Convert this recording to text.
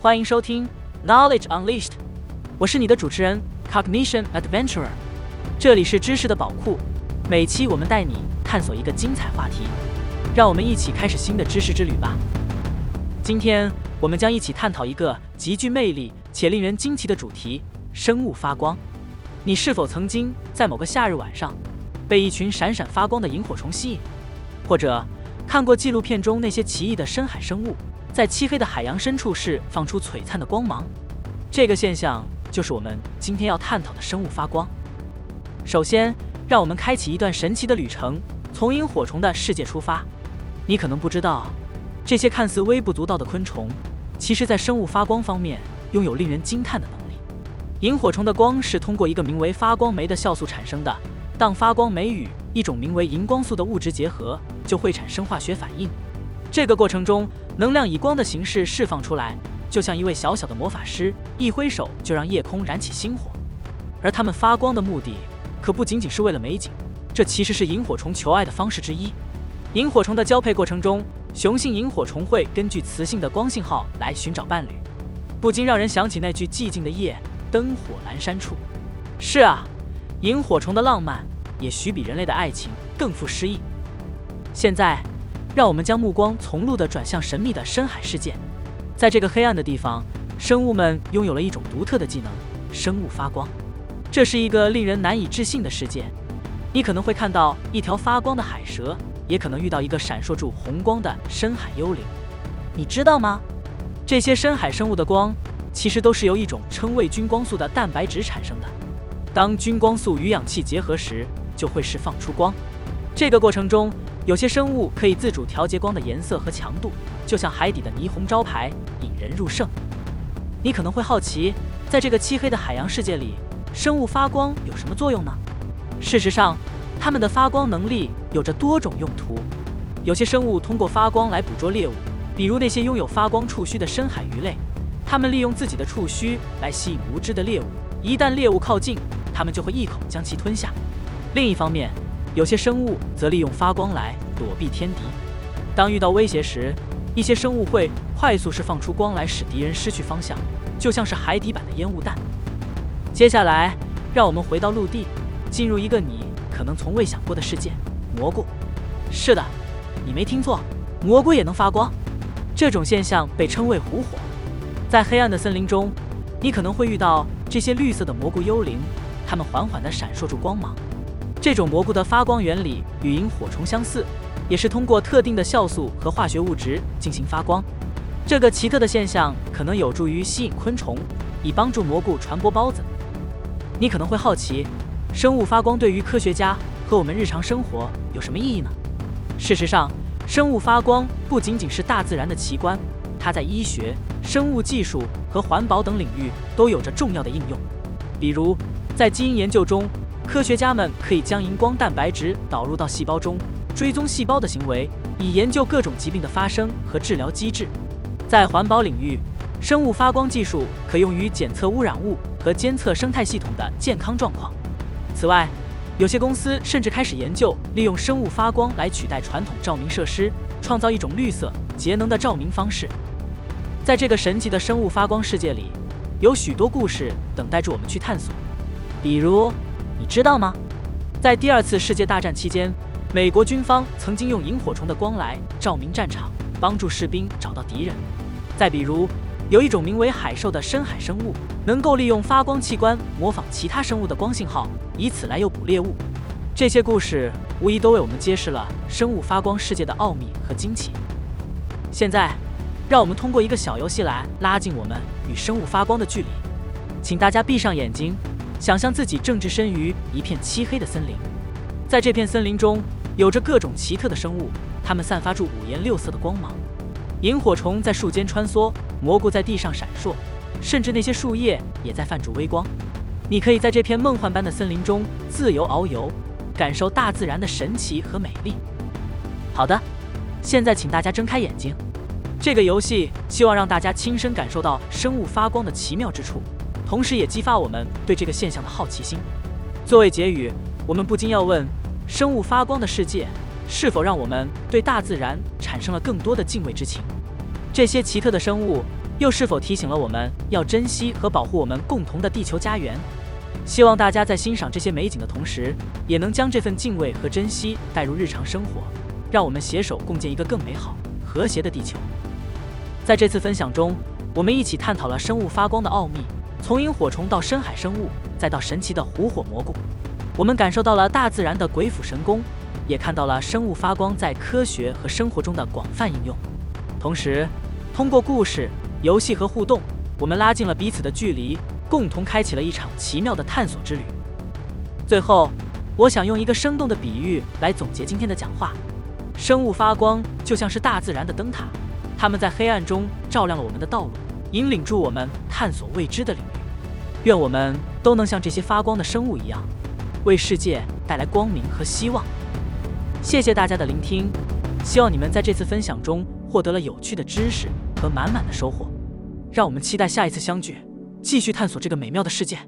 欢迎收听 Knowledge Unleashed，我是你的主持人 Cognition Adventurer，这里是知识的宝库，每期我们带你探索一个精彩话题，让我们一起开始新的知识之旅吧。今天我们将一起探讨一个极具魅力且令人惊奇的主题——生物发光。你是否曾经在某个夏日晚上被一群闪闪发光的萤火虫吸引，或者看过纪录片中那些奇异的深海生物？在漆黑的海洋深处释放出璀璨的光芒，这个现象就是我们今天要探讨的生物发光。首先，让我们开启一段神奇的旅程，从萤火虫的世界出发。你可能不知道，这些看似微不足道的昆虫，其实在生物发光方面拥有令人惊叹的能力。萤火虫的光是通过一个名为发光酶的酵素产生的，当发光酶与一种名为荧光素的物质结合，就会产生化学反应。这个过程中，能量以光的形式释放出来，就像一位小小的魔法师一挥手就让夜空燃起星火。而它们发光的目的可不仅仅是为了美景，这其实是萤火虫求爱的方式之一。萤火虫的交配过程中，雄性萤火虫会根据雌性的光信号来寻找伴侣，不禁让人想起那句寂静的夜，灯火阑珊处。是啊，萤火虫的浪漫也许比人类的爱情更富诗意。现在。让我们将目光从陆的转向神秘的深海世界。在这个黑暗的地方，生物们拥有了一种独特的技能——生物发光。这是一个令人难以置信的世界。你可能会看到一条发光的海蛇，也可能遇到一个闪烁住红光的深海幽灵。你知道吗？这些深海生物的光其实都是由一种称为菌光素的蛋白质产生的。当菌光素与氧气结合时，就会释放出光。这个过程中，有些生物可以自主调节光的颜色和强度，就像海底的霓虹招牌，引人入胜。你可能会好奇，在这个漆黑的海洋世界里，生物发光有什么作用呢？事实上，它们的发光能力有着多种用途。有些生物通过发光来捕捉猎物，比如那些拥有发光触须的深海鱼类，它们利用自己的触须来吸引无知的猎物，一旦猎物靠近，它们就会一口将其吞下。另一方面，有些生物则利用发光来躲避天敌。当遇到威胁时，一些生物会快速释放出光来，使敌人失去方向，就像是海底版的烟雾弹。接下来，让我们回到陆地，进入一个你可能从未想过的世界——蘑菇。是的，你没听错，蘑菇也能发光。这种现象被称为狐火。在黑暗的森林中，你可能会遇到这些绿色的蘑菇幽灵，它们缓缓地闪烁住光芒。这种蘑菇的发光原理与萤火虫相似，也是通过特定的酵素和化学物质进行发光。这个奇特的现象可能有助于吸引昆虫，以帮助蘑菇传播孢子。你可能会好奇，生物发光对于科学家和我们日常生活有什么意义呢？事实上，生物发光不仅仅是大自然的奇观，它在医学、生物技术和环保等领域都有着重要的应用。比如，在基因研究中。科学家们可以将荧光蛋白质导入到细胞中，追踪细胞的行为，以研究各种疾病的发生和治疗机制。在环保领域，生物发光技术可用于检测污染物和监测生态系统的健康状况。此外，有些公司甚至开始研究利用生物发光来取代传统照明设施，创造一种绿色、节能的照明方式。在这个神奇的生物发光世界里，有许多故事等待着我们去探索，比如。你知道吗？在第二次世界大战期间，美国军方曾经用萤火虫的光来照明战场，帮助士兵找到敌人。再比如，有一种名为海兽的深海生物，能够利用发光器官模仿其他生物的光信号，以此来诱猎物。这些故事无疑都为我们揭示了生物发光世界的奥秘和惊奇。现在，让我们通过一个小游戏来拉近我们与生物发光的距离。请大家闭上眼睛。想象自己正置身于一片漆黑的森林，在这片森林中有着各种奇特的生物，它们散发出五颜六色的光芒。萤火虫在树间穿梭，蘑菇在地上闪烁，甚至那些树叶也在泛着微光。你可以在这片梦幻般的森林中自由遨游，感受大自然的神奇和美丽。好的，现在请大家睁开眼睛，这个游戏希望让大家亲身感受到生物发光的奇妙之处，同时也激发我们对这个现象的好奇心。作为结语，我们不禁要问：生物发光的世界是否让我们对大自然产生了更多的敬畏之情？这些奇特的生物又是否提醒了我们要珍惜和保护我们共同的地球家园？希望大家在欣赏这些美景的同时，也能将这份敬畏和珍惜带入日常生活，让我们携手共建一个更美好、和谐的地球。在这次分享中，我们一起探讨了生物发光的奥秘，从萤火虫到深海生物，再到神奇的狐火蘑菇。我们感受到了大自然的鬼斧神工，也看到了生物发光在科学和生活中的广泛应用。同时，通过故事、游戏和互动，我们拉近了彼此的距离，共同开启了一场奇妙的探索之旅。最后，我想用一个生动的比喻来总结今天的讲话：生物发光就像是大自然的灯塔。它们在黑暗中照亮了我们的道路，引领住我们探索未知的领域。愿我们都能像这些发光的生物一样，为世界带来光明和希望。谢谢大家的聆听，希望你们在这次分享中获得了有趣的知识和满满的收获。让我们期待下一次相聚，继续探索这个美妙的世界。